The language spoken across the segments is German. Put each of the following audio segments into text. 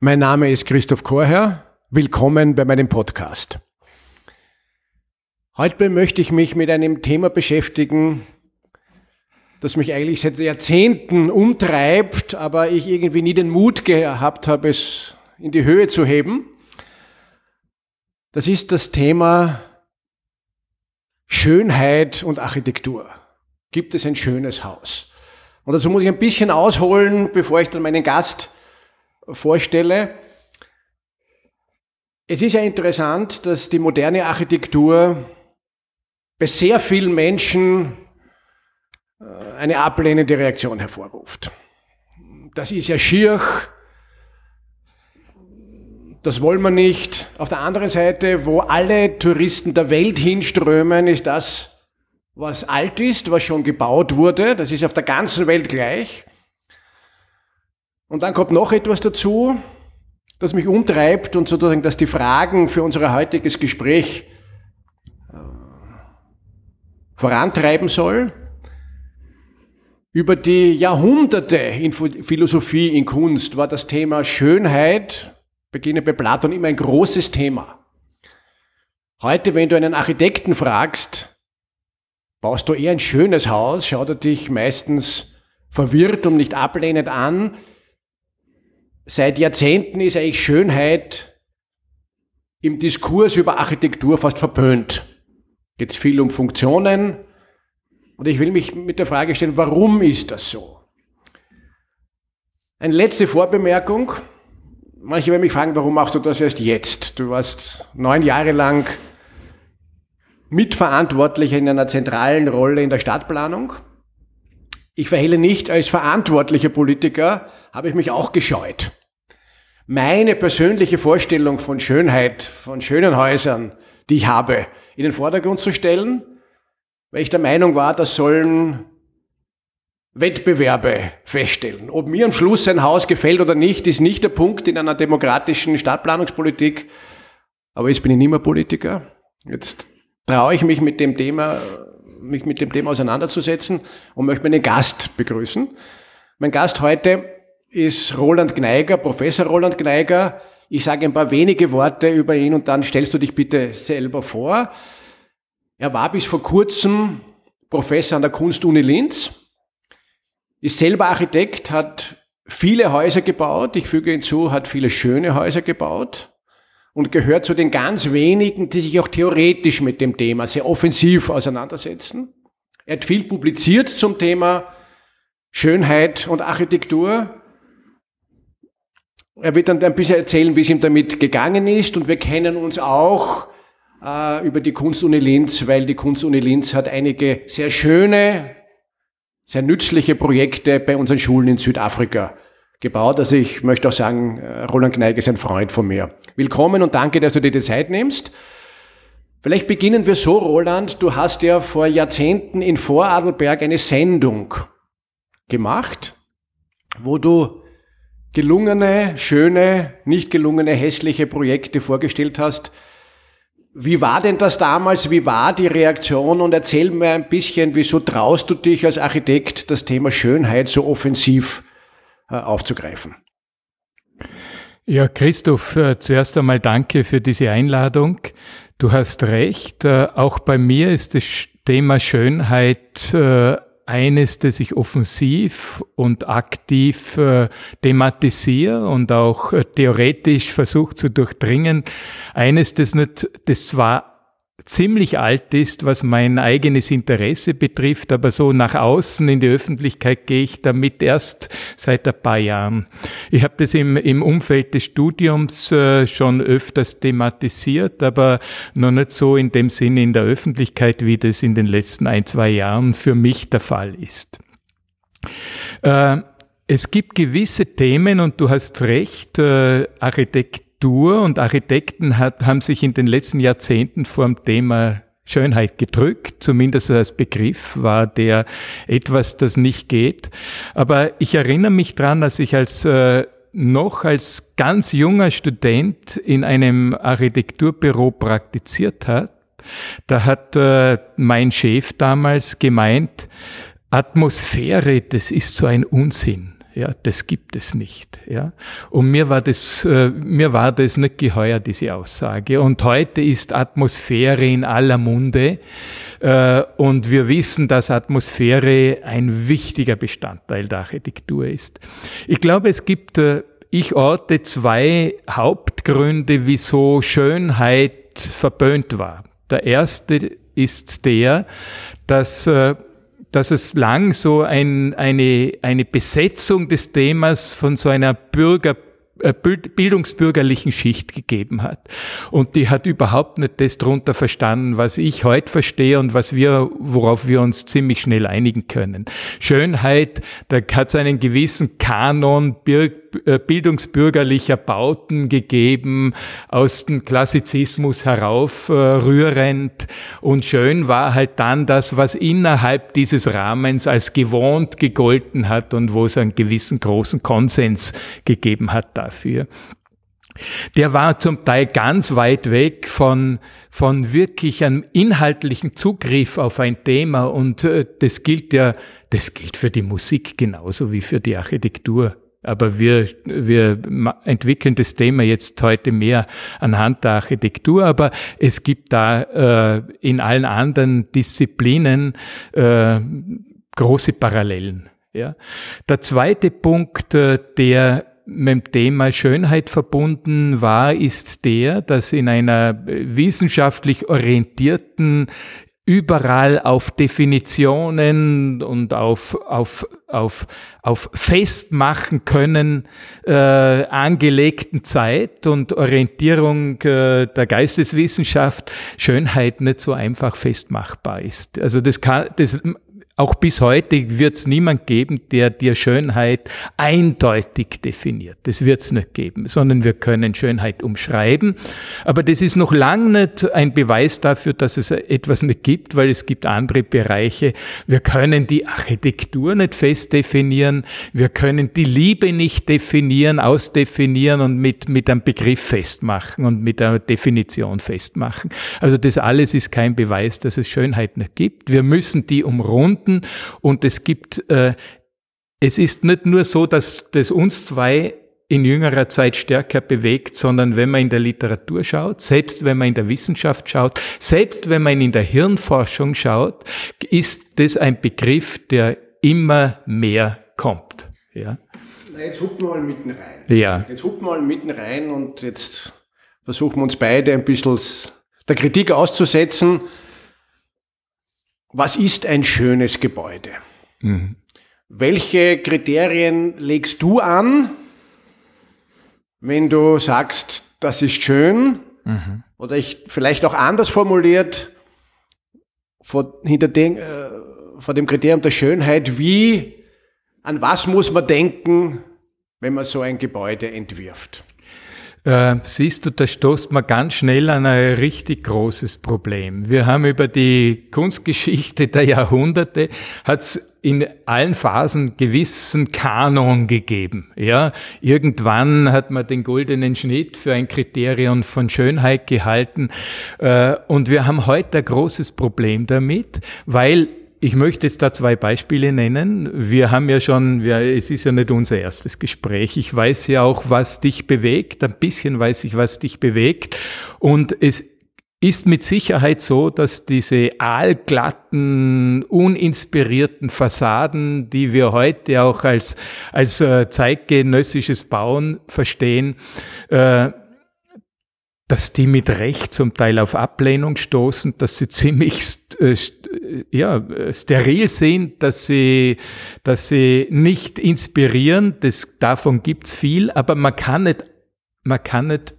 Mein Name ist Christoph Korher. Willkommen bei meinem Podcast. Heute möchte ich mich mit einem Thema beschäftigen, das mich eigentlich seit Jahrzehnten umtreibt, aber ich irgendwie nie den Mut gehabt habe, es in die Höhe zu heben. Das ist das Thema Schönheit und Architektur. Gibt es ein schönes Haus? Und dazu muss ich ein bisschen ausholen, bevor ich dann meinen Gast vorstelle. Es ist ja interessant, dass die moderne Architektur bei sehr vielen Menschen äh, eine ablehnende Reaktion hervorruft. Das ist ja schier, das wollen wir nicht. Auf der anderen Seite, wo alle Touristen der Welt hinströmen, ist das, was alt ist, was schon gebaut wurde. Das ist auf der ganzen Welt gleich. Und dann kommt noch etwas dazu, das mich umtreibt und sozusagen, dass die Fragen für unser heutiges Gespräch äh, vorantreiben soll. Über die Jahrhunderte in Philosophie, in Kunst war das Thema Schönheit, beginne bei Platon, immer ein großes Thema. Heute, wenn du einen Architekten fragst, baust du eher ein schönes Haus, schaut er dich meistens verwirrt und nicht ablehnend an, Seit Jahrzehnten ist eigentlich Schönheit im Diskurs über Architektur fast verpönt. Geht viel um Funktionen. Und ich will mich mit der Frage stellen, warum ist das so? Eine letzte Vorbemerkung. Manche werden mich fragen, warum machst du das erst jetzt? Du warst neun Jahre lang mitverantwortlich in einer zentralen Rolle in der Stadtplanung. Ich verhelle nicht, als verantwortlicher Politiker habe ich mich auch gescheut meine persönliche Vorstellung von Schönheit, von schönen Häusern, die ich habe, in den Vordergrund zu stellen, weil ich der Meinung war, das sollen Wettbewerbe feststellen. Ob mir am Schluss ein Haus gefällt oder nicht, ist nicht der Punkt in einer demokratischen Stadtplanungspolitik. Aber jetzt bin ich nicht mehr Politiker. Jetzt traue ich mich mit dem Thema, mich mit dem Thema auseinanderzusetzen und möchte meinen Gast begrüßen. Mein Gast heute ist Roland Gneiger, Professor Roland Gneiger. Ich sage ein paar wenige Worte über ihn und dann stellst du dich bitte selber vor. Er war bis vor kurzem Professor an der Kunstuni Linz, ist selber Architekt, hat viele Häuser gebaut, ich füge hinzu, hat viele schöne Häuser gebaut und gehört zu den ganz wenigen, die sich auch theoretisch mit dem Thema sehr offensiv auseinandersetzen. Er hat viel publiziert zum Thema Schönheit und Architektur er wird dann ein bisschen erzählen, wie es ihm damit gegangen ist und wir kennen uns auch äh, über die Kunstuni Linz, weil die Kunstuni Linz hat einige sehr schöne, sehr nützliche Projekte bei unseren Schulen in Südafrika gebaut. Also ich möchte auch sagen, äh, Roland Kneig ist ein Freund von mir. Willkommen und danke, dass du dir die Zeit nimmst. Vielleicht beginnen wir so, Roland. Du hast ja vor Jahrzehnten in Vorarlberg eine Sendung gemacht, wo du gelungene, schöne, nicht gelungene, hässliche Projekte vorgestellt hast. Wie war denn das damals? Wie war die Reaktion? Und erzähl mir ein bisschen, wieso traust du dich als Architekt, das Thema Schönheit so offensiv äh, aufzugreifen? Ja, Christoph, äh, zuerst einmal danke für diese Einladung. Du hast recht. Äh, auch bei mir ist das Thema Schönheit eines, das ich offensiv und aktiv äh, thematisiere und auch äh, theoretisch versuche zu durchdringen. Eines, das nicht, das zwar ziemlich alt ist, was mein eigenes Interesse betrifft, aber so nach außen in die Öffentlichkeit gehe ich damit erst seit ein paar Jahren. Ich habe das im, im Umfeld des Studiums äh, schon öfters thematisiert, aber noch nicht so in dem Sinne in der Öffentlichkeit, wie das in den letzten ein, zwei Jahren für mich der Fall ist. Äh, es gibt gewisse Themen und du hast recht, äh, Architekt Architektur und Architekten hat, haben sich in den letzten Jahrzehnten vor dem Thema Schönheit gedrückt, zumindest als Begriff war der etwas, das nicht geht. Aber ich erinnere mich dran, als ich als äh, noch als ganz junger Student in einem Architekturbüro praktiziert hat, da hat äh, mein Chef damals gemeint, Atmosphäre, das ist so ein Unsinn. Ja, das gibt es nicht. Ja, und mir war das, äh, mir war das nicht geheuer diese Aussage. Und heute ist Atmosphäre in aller Munde. Äh, und wir wissen, dass Atmosphäre ein wichtiger Bestandteil der Architektur ist. Ich glaube, es gibt, äh, ich orte zwei Hauptgründe, wieso Schönheit verböhnt war. Der erste ist der, dass dass es lang so ein, eine, eine Besetzung des Themas von so einer Bürger äh, bildungsbürgerlichen Schicht gegeben hat. Und die hat überhaupt nicht das drunter verstanden, was ich heute verstehe und was wir, worauf wir uns ziemlich schnell einigen können. Schönheit, da hat es einen gewissen Kanon äh, bildungsbürgerlicher Bauten gegeben, aus dem Klassizismus heraufrührend. Und schön war halt dann das, was innerhalb dieses Rahmens als gewohnt gegolten hat und wo es einen gewissen großen Konsens gegeben hat dafür. Der war zum Teil ganz weit weg von, von wirklich einem inhaltlichen Zugriff auf ein Thema und äh, das gilt ja, das gilt für die Musik genauso wie für die Architektur. Aber wir, wir entwickeln das Thema jetzt heute mehr anhand der Architektur, aber es gibt da äh, in allen anderen Disziplinen äh, große Parallelen. Ja. Der zweite Punkt, äh, der mit dem Thema Schönheit verbunden war, ist der, dass in einer wissenschaftlich orientierten überall auf Definitionen und auf, auf, auf, auf Festmachen können äh, angelegten Zeit und Orientierung äh, der Geisteswissenschaft Schönheit nicht so einfach festmachbar ist. Also das kann, das auch bis heute wird es niemand geben, der dir Schönheit eindeutig definiert. Das wird es nicht geben, sondern wir können Schönheit umschreiben. Aber das ist noch lang nicht ein Beweis dafür, dass es etwas nicht gibt, weil es gibt andere Bereiche. Wir können die Architektur nicht fest definieren. Wir können die Liebe nicht definieren, ausdefinieren und mit, mit einem Begriff festmachen und mit einer Definition festmachen. Also das alles ist kein Beweis, dass es Schönheit nicht gibt. Wir müssen die umrunden finden. Und es gibt, äh, es ist nicht nur so, dass das uns zwei in jüngerer Zeit stärker bewegt, sondern wenn man in der Literatur schaut, selbst wenn man in der Wissenschaft schaut, selbst wenn man in der Hirnforschung schaut, ist das ein Begriff, der immer mehr kommt. Ja. Jetzt wir mal mitten rein. Ja. Jetzt wir mal mitten rein und jetzt versuchen wir uns beide ein bisschen der Kritik auszusetzen was ist ein schönes Gebäude? Mhm. Welche Kriterien legst du an, wenn du sagst, das ist schön? Mhm. Oder ich vielleicht auch anders formuliert, vor, hinter den, äh, vor dem Kriterium der Schönheit, wie, an was muss man denken, wenn man so ein Gebäude entwirft? Äh, siehst du, da stoßt man ganz schnell an ein richtig großes Problem. Wir haben über die Kunstgeschichte der Jahrhunderte, hat's in allen Phasen gewissen Kanon gegeben. Ja, irgendwann hat man den goldenen Schnitt für ein Kriterium von Schönheit gehalten. Äh, und wir haben heute ein großes Problem damit, weil ich möchte jetzt da zwei Beispiele nennen. Wir haben ja schon, wir, es ist ja nicht unser erstes Gespräch. Ich weiß ja auch, was dich bewegt. Ein bisschen weiß ich, was dich bewegt. Und es ist mit Sicherheit so, dass diese aalglatten, uninspirierten Fassaden, die wir heute auch als, als äh, zeitgenössisches Bauen verstehen, äh, dass die mit Recht zum Teil auf Ablehnung stoßen, dass sie ziemlich äh, ja, steril sind, dass sie, dass sie nicht inspirieren. Das, davon gibt's viel, aber man kann nicht, man kann nicht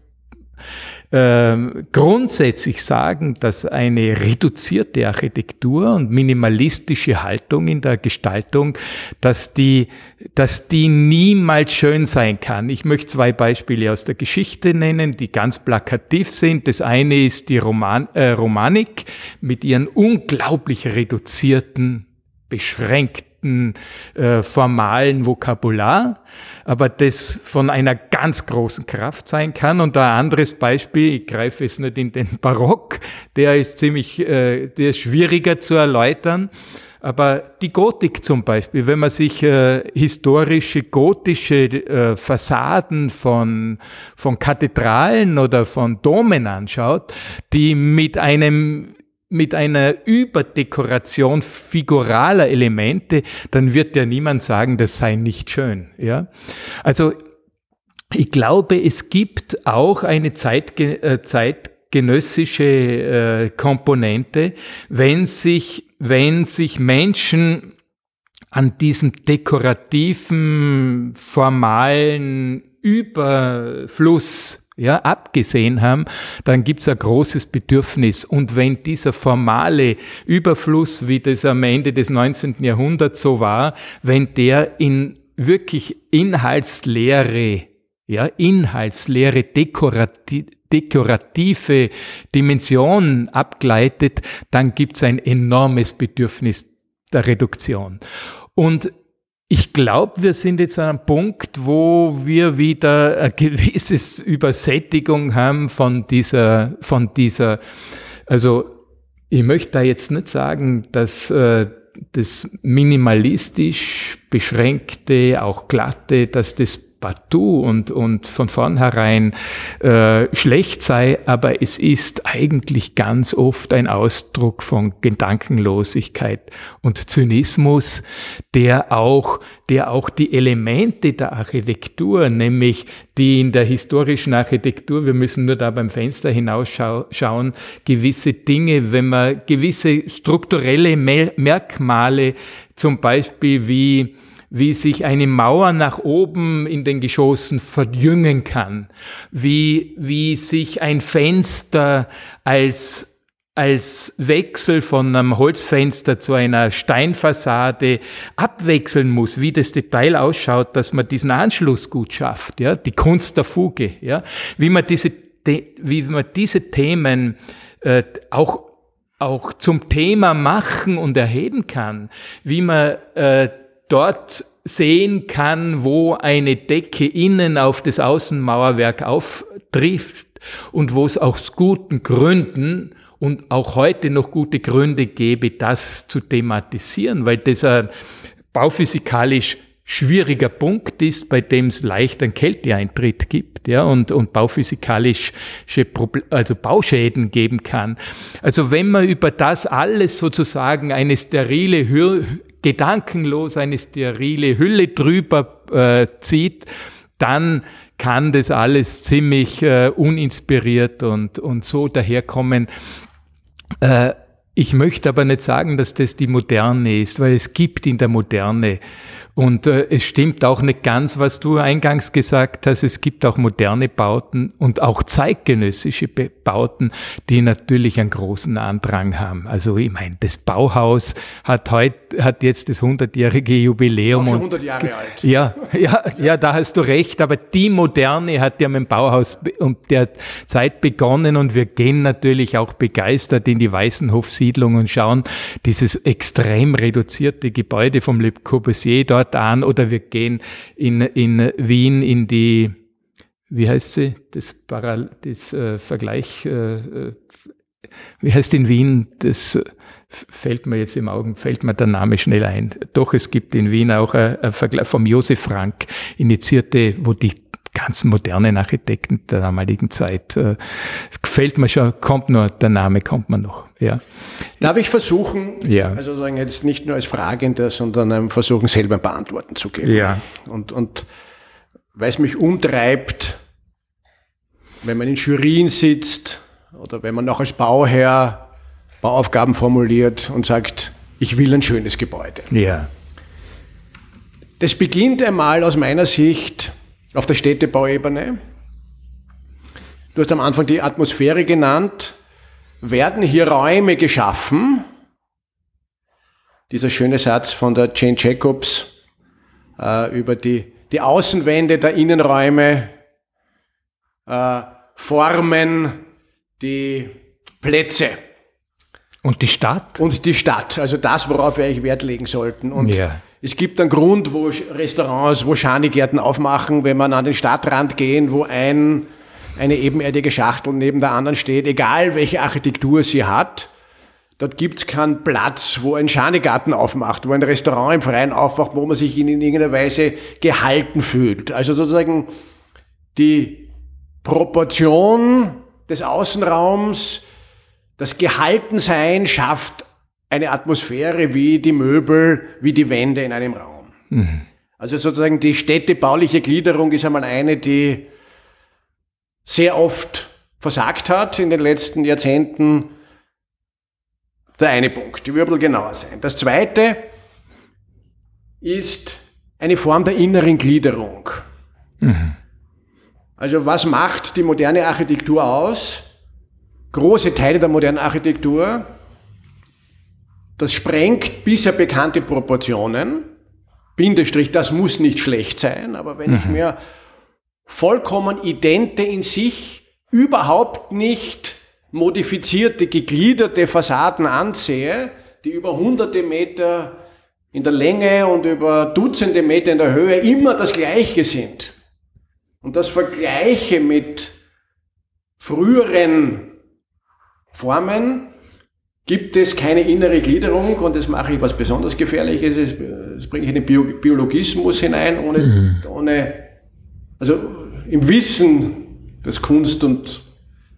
ähm, grundsätzlich sagen, dass eine reduzierte Architektur und minimalistische Haltung in der Gestaltung, dass die, dass die niemals schön sein kann. Ich möchte zwei Beispiele aus der Geschichte nennen, die ganz plakativ sind. Das eine ist die Roman, äh, Romanik mit ihren unglaublich reduzierten, beschränkten strikten äh, formalen Vokabular, aber das von einer ganz großen Kraft sein kann. Und ein anderes Beispiel, ich greife es nicht in den Barock, der ist ziemlich, äh, der ist schwieriger zu erläutern. Aber die Gotik zum Beispiel, wenn man sich äh, historische gotische äh, Fassaden von, von Kathedralen oder von Domen anschaut, die mit einem mit einer Überdekoration figuraler Elemente, dann wird ja niemand sagen, das sei nicht schön. Ja? Also ich glaube, es gibt auch eine Zeitge äh, zeitgenössische äh, Komponente, wenn sich, wenn sich Menschen an diesem dekorativen, formalen Überfluss ja, abgesehen haben, dann gibt's ein großes Bedürfnis. Und wenn dieser formale Überfluss, wie das am Ende des 19. Jahrhunderts so war, wenn der in wirklich inhaltsleere, ja, inhaltsleere, dekorativ, dekorative Dimension abgleitet, dann gibt's ein enormes Bedürfnis der Reduktion. Und ich glaube, wir sind jetzt an einem Punkt, wo wir wieder eine gewisse Übersättigung haben von dieser, von dieser, also ich möchte da jetzt nicht sagen, dass äh, das minimalistisch beschränkte, auch glatte, dass das partout und, und von vornherein äh, schlecht sei, aber es ist eigentlich ganz oft ein Ausdruck von Gedankenlosigkeit und Zynismus, der auch, der auch die Elemente der Architektur, nämlich die in der historischen Architektur, wir müssen nur da beim Fenster hinausschauen, gewisse Dinge, wenn man gewisse strukturelle Merkmale, zum Beispiel wie wie sich eine Mauer nach oben in den Geschossen verjüngen kann, wie, wie sich ein Fenster als als Wechsel von einem Holzfenster zu einer Steinfassade abwechseln muss, wie das Detail ausschaut, dass man diesen Anschluss gut schafft, ja, die Kunst der Fuge, ja, wie man diese, wie man diese Themen äh, auch auch zum Thema machen und erheben kann, wie man äh, dort sehen kann, wo eine Decke innen auf das Außenmauerwerk auftrifft und wo es aus guten Gründen und auch heute noch gute Gründe gäbe, das zu thematisieren, weil das ein bauphysikalisch schwieriger Punkt ist, bei dem es leicht einen Kälteeintritt gibt, ja, und, und bauphysikalische, also Bauschäden geben kann. Also wenn man über das alles sozusagen eine sterile gedankenlos eine sterile Hülle drüber äh, zieht, dann kann das alles ziemlich äh, uninspiriert und, und so daherkommen. Äh, ich möchte aber nicht sagen, dass das die Moderne ist, weil es gibt in der Moderne und äh, es stimmt auch nicht ganz, was du eingangs gesagt hast. Es gibt auch moderne Bauten und auch zeitgenössische Bauten, die natürlich einen großen Andrang haben. Also ich meine, das Bauhaus hat heute hat jetzt das 100-jährige Jubiläum. Auch schon 100 Jahre alt. Ja, ja, ja, da hast du recht. Aber die Moderne hat ja mit dem Bauhaus um der Zeit begonnen und wir gehen natürlich auch begeistert in die Weißenhof-Siedlung und schauen dieses extrem reduzierte Gebäude vom Le Corbusier dort an oder wir gehen in, in Wien in die, wie heißt sie, das, Paral das äh, Vergleich, äh, äh wie heißt in Wien, das fällt mir jetzt im Augen, fällt mir der Name schnell ein. Doch, es gibt in Wien auch ein Vergleich vom Josef Frank initiierte, wo die ganz modernen Architekten der damaligen Zeit. Äh, gefällt mir schon, kommt nur, der Name kommt mir noch. Ja. Darf ich versuchen, ja. also sagen jetzt nicht nur als Fragender, sondern versuchen selber ein paar Antworten zu geben. Ja. Und, und weil es mich umtreibt, wenn man in Jurien sitzt oder wenn man noch als Bauherr Bauaufgaben formuliert und sagt, ich will ein schönes Gebäude. Ja. Das beginnt einmal aus meiner Sicht auf der Städtebauebene. Du hast am Anfang die Atmosphäre genannt. Werden hier Räume geschaffen? Dieser schöne Satz von der Jane Jacobs äh, über die, die Außenwände der Innenräume äh, formen die Plätze. Und die Stadt? Und die Stadt, also das, worauf wir eigentlich Wert legen sollten. Und ja. Es gibt einen Grund, wo Restaurants, wo Schanigärten aufmachen, wenn man an den Stadtrand gehen, wo ein, eine ebenerdige Schachtel neben der anderen steht, egal welche Architektur sie hat. dort gibt's keinen Platz, wo ein Schanigarten aufmacht, wo ein Restaurant im Freien aufmacht, wo man sich in, in irgendeiner Weise gehalten fühlt. Also sozusagen die Proportion des Außenraums, das Gehaltensein schafft eine Atmosphäre wie die Möbel, wie die Wände in einem Raum. Mhm. Also sozusagen die städtebauliche Gliederung ist einmal eine, die sehr oft versagt hat in den letzten Jahrzehnten. Der eine Punkt, die würde genauer sein. Das zweite ist eine Form der inneren Gliederung. Mhm. Also was macht die moderne Architektur aus? Große Teile der modernen Architektur, das sprengt bisher bekannte Proportionen. Bindestrich, das muss nicht schlecht sein, aber wenn mhm. ich mir vollkommen idente in sich, überhaupt nicht modifizierte, gegliederte Fassaden ansehe, die über hunderte Meter in der Länge und über Dutzende Meter in der Höhe immer das gleiche sind und das vergleiche mit früheren Formen, gibt es keine innere Gliederung und das mache ich was besonders Gefährliches, das bringe ich in den Biologismus hinein, ohne, mhm. ohne, also im Wissen, dass Kunst und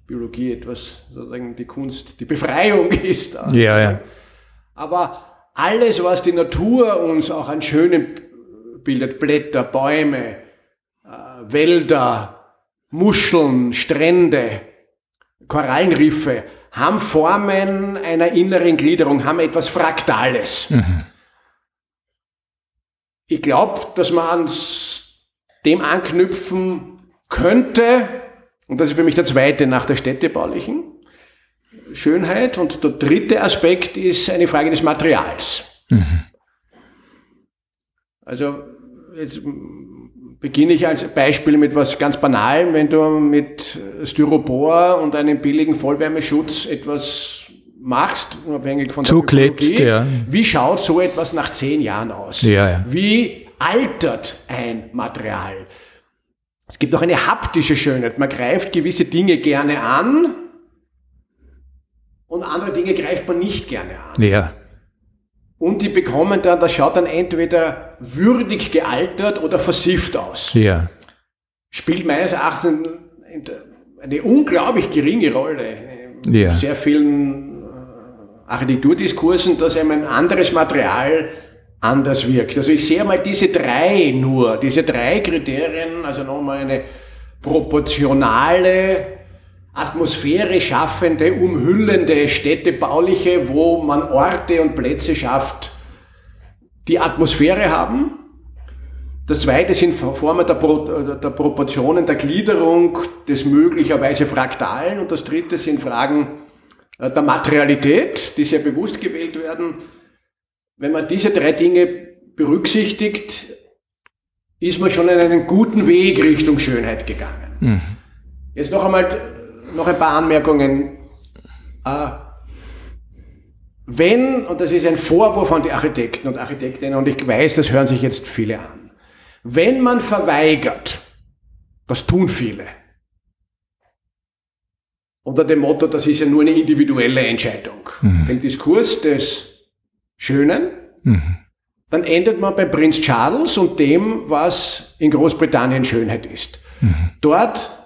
Biologie etwas, sozusagen die Kunst, die Befreiung ist. Ja, ja. Aber alles, was die Natur uns auch an Schönem bildet, Blätter, Bäume, äh, Wälder, Muscheln, Strände, Korallenriffe, haben Formen einer inneren Gliederung, haben etwas Fraktales. Mhm. Ich glaube, dass man an dem anknüpfen könnte, und das ist für mich der zweite nach der städtebaulichen Schönheit. Und der dritte Aspekt ist eine Frage des Materials. Mhm. Also jetzt beginne ich als Beispiel mit was ganz Banalem. Wenn du mit Styropor und einem billigen Vollwärmeschutz etwas machst, unabhängig von Zuklebst, der ja. wie schaut so etwas nach zehn Jahren aus? Ja, ja. Wie altert ein Material? Es gibt auch eine haptische Schönheit. Man greift gewisse Dinge gerne an und andere Dinge greift man nicht gerne an. Ja. Und die bekommen dann, das schaut dann entweder würdig gealtert oder versifft aus. Ja. Spielt meines Erachtens eine unglaublich geringe Rolle in ja. sehr vielen äh, Architekturdiskursen, dass einem ein anderes Material anders wirkt. Also ich sehe mal diese drei nur, diese drei Kriterien, also nochmal eine proportionale, Atmosphäre schaffende, umhüllende städtebauliche, wo man Orte und Plätze schafft, die Atmosphäre haben. Das zweite sind Formen der, Pro, der Proportionen, der Gliederung des möglicherweise Fraktalen. Und das dritte sind Fragen äh, der Materialität, die sehr bewusst gewählt werden wenn man diese drei Dinge berücksichtigt, ist man schon in einen guten Weg Richtung Schönheit gegangen. Mhm. Jetzt noch einmal noch ein paar Anmerkungen. Äh, wenn, und das ist ein Vorwurf an die Architekten und Architektinnen, und ich weiß, das hören sich jetzt viele an, wenn man verweigert, das tun viele, unter dem Motto, das ist ja nur eine individuelle Entscheidung, mhm. den Diskurs des Schönen, mhm. dann endet man bei Prinz Charles und dem, was in Großbritannien Schönheit ist. Mhm. Dort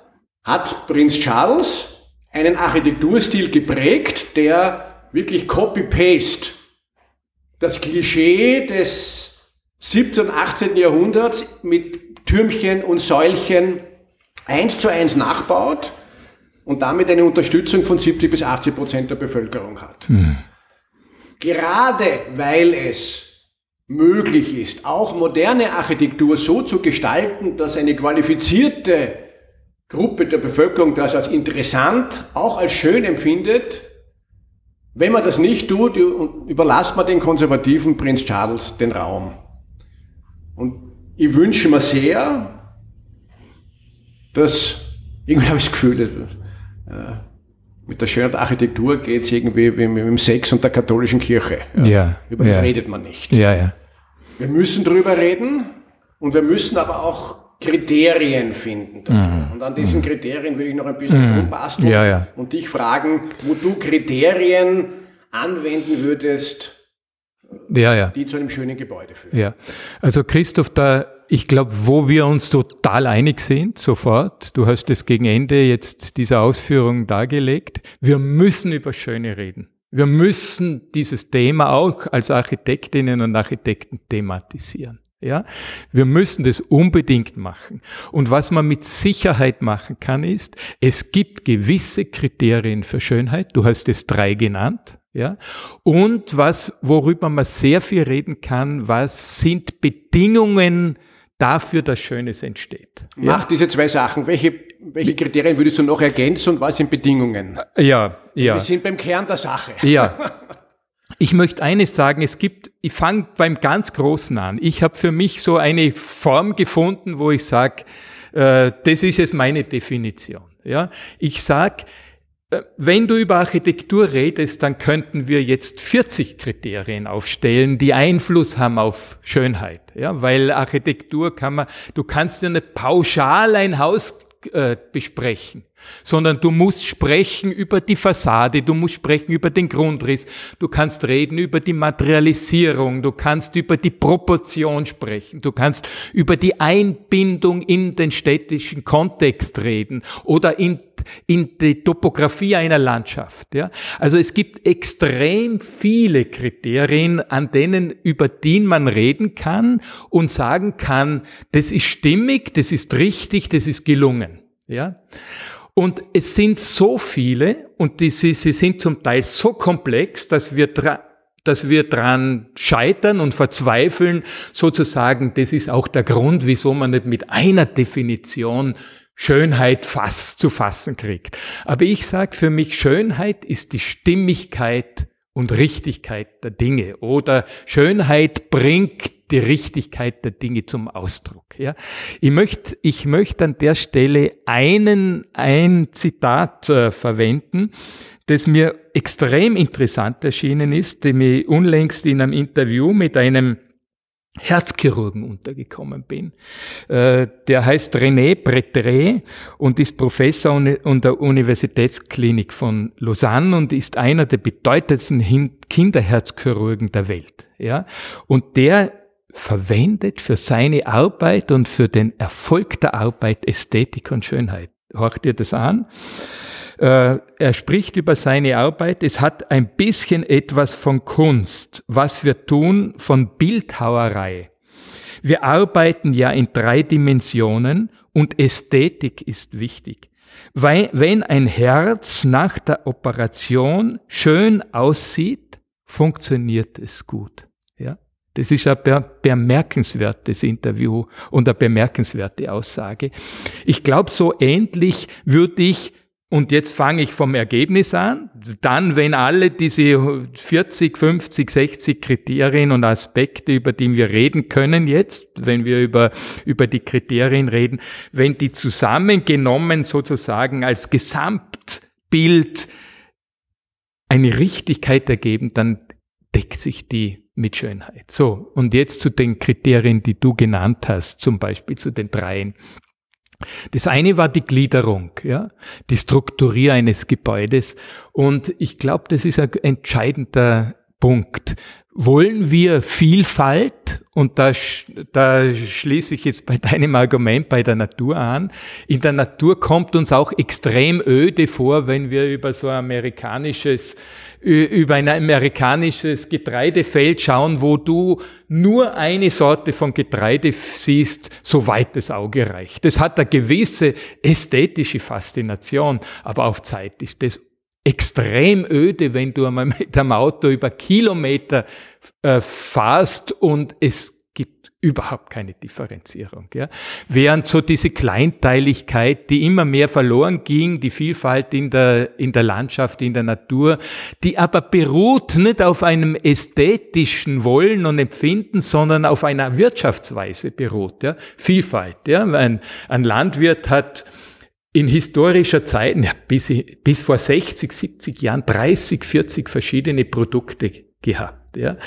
hat Prinz Charles einen Architekturstil geprägt, der wirklich Copy-Paste das Klischee des 17. und 18. Jahrhunderts mit Türmchen und Säulchen eins zu eins nachbaut und damit eine Unterstützung von 70 bis 80 Prozent der Bevölkerung hat. Mhm. Gerade weil es möglich ist, auch moderne Architektur so zu gestalten, dass eine qualifizierte Gruppe der Bevölkerung das als interessant, auch als schön empfindet, wenn man das nicht tut, überlasst man den konservativen Prinz Charles den Raum. Und ich wünsche mir sehr, dass, irgendwie habe ich das Gefühl, äh, mit der schönen Architektur geht es irgendwie wie mit dem Sex und der katholischen Kirche. Ja. ja Über das ja. redet man nicht. Ja, ja. Wir müssen drüber reden und wir müssen aber auch Kriterien finden dafür. Mhm. Und an diesen mhm. Kriterien würde ich noch ein bisschen mhm. rumbasteln ja, ja. und dich fragen, wo du Kriterien anwenden würdest, ja. die zu einem schönen Gebäude führen. Ja, also Christoph, da ich glaube, wo wir uns total einig sind, sofort, du hast es gegen Ende jetzt dieser Ausführung dargelegt, wir müssen über Schöne reden. Wir müssen dieses Thema auch als Architektinnen und Architekten thematisieren. Ja, wir müssen das unbedingt machen. Und was man mit Sicherheit machen kann, ist, es gibt gewisse Kriterien für Schönheit. Du hast es drei genannt. Ja, und was, worüber man sehr viel reden kann, was sind Bedingungen dafür, dass Schönes entsteht? Mach ja? diese zwei Sachen. Welche, welche Kriterien würdest du noch ergänzen und was sind Bedingungen? Ja, ja. Wir sind beim Kern der Sache. Ja. Ich möchte eines sagen, es gibt, ich fange beim ganz Großen an. Ich habe für mich so eine Form gefunden, wo ich sage, äh, das ist jetzt meine Definition. Ja, ich sag, äh, wenn du über Architektur redest, dann könnten wir jetzt 40 Kriterien aufstellen, die Einfluss haben auf Schönheit. Ja, weil Architektur kann man, du kannst ja nicht pauschal ein Haus äh, besprechen, sondern du musst sprechen über die Fassade, du musst sprechen über den Grundriss, du kannst reden über die Materialisierung, du kannst über die Proportion sprechen, du kannst über die Einbindung in den städtischen Kontext reden oder in, in die Topografie einer Landschaft. Ja? Also es gibt extrem viele Kriterien, an denen, über die man reden kann und sagen kann, das ist stimmig, das ist richtig, das ist gelungen. Ja? Und es sind so viele und die, sie, sie sind zum Teil so komplex, dass wir, dass wir dran scheitern und verzweifeln, sozusagen, das ist auch der Grund, wieso man nicht mit einer Definition Schönheit fass, zu fassen kriegt. Aber ich sage für mich, Schönheit ist die Stimmigkeit und Richtigkeit der Dinge oder Schönheit bringt die Richtigkeit der Dinge zum Ausdruck. Ja. Ich möchte ich möchte an der Stelle einen, ein Zitat äh, verwenden, das mir extrem interessant erschienen ist, dem ich unlängst in einem Interview mit einem Herzchirurgen untergekommen bin. Äh, der heißt René Bretré und ist Professor an der Universitätsklinik von Lausanne und ist einer der bedeutendsten Kinderherzchirurgen der Welt. Ja? Und der verwendet für seine Arbeit und für den Erfolg der Arbeit Ästhetik und Schönheit. Hört ihr das an? Äh, er spricht über seine Arbeit. Es hat ein bisschen etwas von Kunst, was wir tun von Bildhauerei. Wir arbeiten ja in drei Dimensionen und Ästhetik ist wichtig. Weil, wenn ein Herz nach der Operation schön aussieht, funktioniert es gut. Ja? Das ist ein bemerkenswertes Interview und eine bemerkenswerte Aussage. Ich glaube, so ähnlich würde ich und jetzt fange ich vom Ergebnis an. Dann, wenn alle diese 40, 50, 60 Kriterien und Aspekte, über die wir reden können jetzt, wenn wir über, über die Kriterien reden, wenn die zusammengenommen sozusagen als Gesamtbild eine Richtigkeit ergeben, dann deckt sich die mit Schönheit. So, und jetzt zu den Kriterien, die du genannt hast, zum Beispiel zu den dreien. Das eine war die Gliederung, ja, die Struktur eines Gebäudes. Und ich glaube, das ist ein entscheidender Punkt. Wollen wir Vielfalt, und da, da schließe ich jetzt bei deinem Argument bei der Natur an, in der Natur kommt uns auch extrem öde vor, wenn wir über so ein amerikanisches, über ein amerikanisches Getreidefeld schauen, wo du nur eine Sorte von Getreide siehst, soweit das Auge reicht. Das hat eine gewisse ästhetische Faszination, aber auf Zeit ist das extrem öde, wenn du einmal mit dem Auto über Kilometer äh, fahrst und es gibt überhaupt keine Differenzierung. Ja. Während so diese Kleinteiligkeit, die immer mehr verloren ging, die Vielfalt in der, in der Landschaft, in der Natur, die aber beruht nicht auf einem ästhetischen Wollen und Empfinden, sondern auf einer Wirtschaftsweise beruht. Ja. Vielfalt. Ja. Ein, ein Landwirt hat in historischer Zeit, ja, bis, bis vor 60, 70 Jahren 30, 40 verschiedene Produkte gehabt. Ja.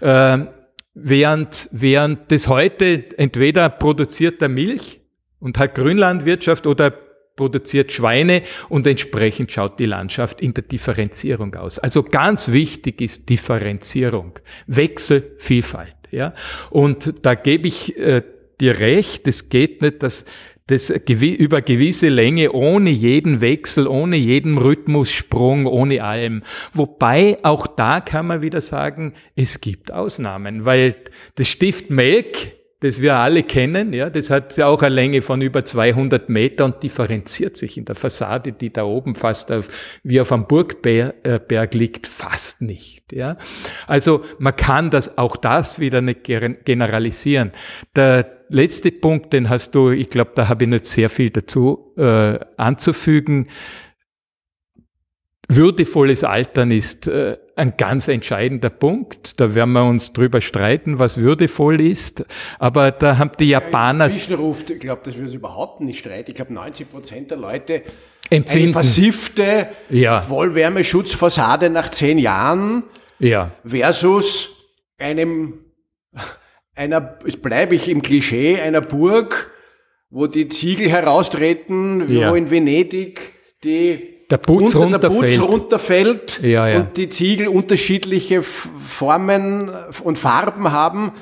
Äh, während, während das heute entweder produziert er Milch und hat Grünlandwirtschaft oder produziert Schweine und entsprechend schaut die Landschaft in der Differenzierung aus. Also ganz wichtig ist Differenzierung, Wechsel, Vielfalt. Ja? Und da gebe ich äh, dir recht, es geht nicht, dass das über gewisse Länge ohne jeden Wechsel, ohne jeden Rhythmussprung, ohne allem. Wobei auch da kann man wieder sagen, es gibt Ausnahmen, weil das Stift Melk das wir alle kennen, ja, das hat auch eine Länge von über 200 Meter und differenziert sich in der Fassade, die da oben fast auf, wie auf einem Burgberg liegt, fast nicht, ja. Also man kann das, auch das wieder nicht generalisieren. Der letzte Punkt, den hast du, ich glaube, da habe ich nicht sehr viel dazu äh, anzufügen. Würdevolles Altern ist äh, ein ganz entscheidender Punkt. Da werden wir uns drüber streiten, was würdevoll ist. Aber da haben die Japaner. Zwischenruf, ich glaube, dass wir uns überhaupt nicht streiten. Ich glaube, 90 Prozent der Leute empfinden eine versiffte ja. Vollwärmeschutzfassade nach zehn Jahren ja. versus einem einer, jetzt bleibe ich im Klischee, einer Burg, wo die Ziegel heraustreten, ja. wo in Venedig die der Putz unter der Putz runterfällt ja, ja. und die Ziegel unterschiedliche Formen und Farben haben,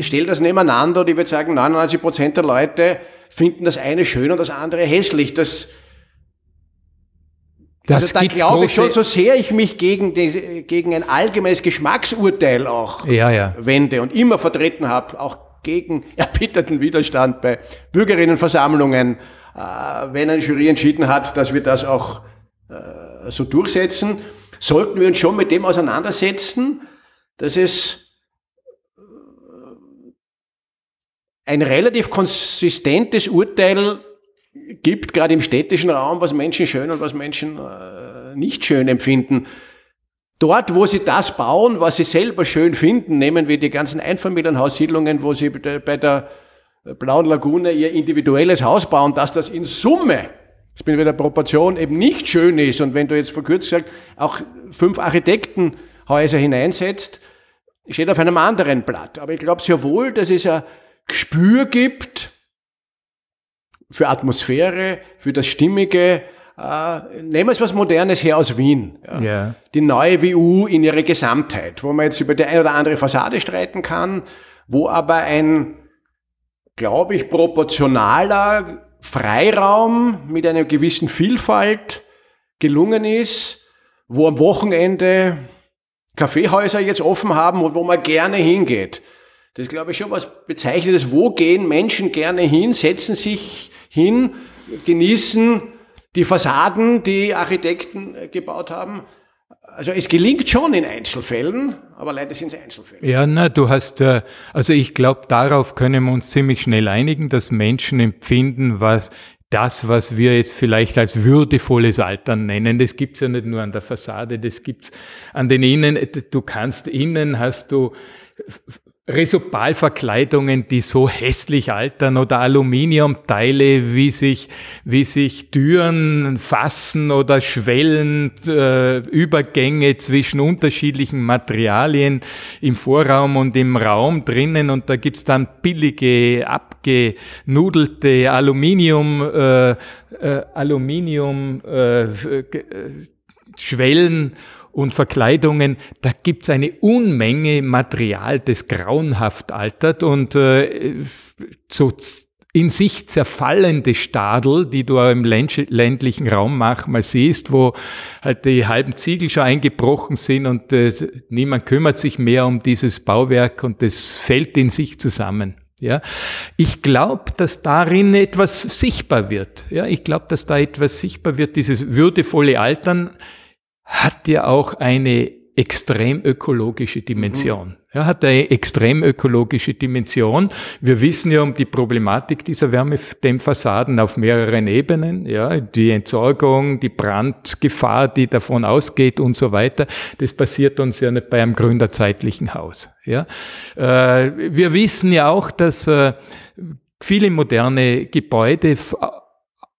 stell das nebeneinander und ich würde sagen, 99 Prozent der Leute finden das eine schön und das andere hässlich. Das, das also da glaube ich schon, so sehr ich mich gegen, die, gegen ein allgemeines Geschmacksurteil auch ja, ja. wende und immer vertreten habe, auch gegen erbitterten Widerstand bei Bürgerinnenversammlungen, äh, wenn eine Jury entschieden hat, dass wir das auch äh, so durchsetzen, sollten wir uns schon mit dem auseinandersetzen, dass es äh, ein relativ konsistentes Urteil gibt, gerade im städtischen Raum, was Menschen schön und was Menschen äh, nicht schön empfinden. Dort, wo sie das bauen, was sie selber schön finden, nehmen wir die ganzen Einfamilienhaussiedlungen, wo sie bei der Blauen Lagune ihr individuelles Haus bauen, dass das in Summe das bin wieder Proportion eben nicht schön ist und wenn du jetzt vor kurzem gesagt auch fünf Architektenhäuser hineinsetzt, steht auf einem anderen Blatt. Aber ich glaube sehr wohl, dass es ein Gespür gibt für Atmosphäre, für das Stimmige. Äh, nehmen wir es was Modernes her aus Wien. Ja. Yeah. Die neue WU in ihrer Gesamtheit, wo man jetzt über die eine oder andere Fassade streiten kann, wo aber ein, glaube ich, proportionaler Freiraum mit einer gewissen Vielfalt gelungen ist, wo am Wochenende Kaffeehäuser jetzt offen haben und wo man gerne hingeht. Das ist, glaube ich, schon was Bezeichnetes. Wo gehen Menschen gerne hin, setzen sich hin, genießen die Fassaden, die Architekten gebaut haben. Also es gelingt schon in Einzelfällen, aber leider sind es Einzelfälle. Ja, na, du hast, äh, also ich glaube, darauf können wir uns ziemlich schnell einigen, dass Menschen empfinden, was das, was wir jetzt vielleicht als würdevolles Altern nennen, das gibt's ja nicht nur an der Fassade, das gibt's an den Innen. Du kannst innen, hast du Resopalverkleidungen, die so hässlich altern oder Aluminiumteile, wie sich, wie sich Türen fassen oder Schwellen, äh, Übergänge zwischen unterschiedlichen Materialien im Vorraum und im Raum drinnen. Und da gibt's dann billige, abgenudelte Aluminium, äh, äh, Aluminium, äh, Schwellen und Verkleidungen, da gibt's eine Unmenge Material, das grauenhaft altert und äh, so in sich zerfallende Stadel, die du im ländlichen Raum manchmal siehst, wo halt die halben Ziegel schon eingebrochen sind und äh, niemand kümmert sich mehr um dieses Bauwerk und das fällt in sich zusammen. Ja, ich glaube, dass darin etwas sichtbar wird. Ja, ich glaube, dass da etwas sichtbar wird. Dieses würdevolle Altern hat ja auch eine extrem ökologische Dimension. Mhm. Ja, hat eine extrem ökologische Dimension. Wir wissen ja um die Problematik dieser Wärmedämmfassaden auf mehreren Ebenen. Ja, die Entsorgung, die Brandgefahr, die davon ausgeht und so weiter. Das passiert uns ja nicht bei einem gründerzeitlichen Haus. Ja, äh, wir wissen ja auch, dass äh, viele moderne Gebäude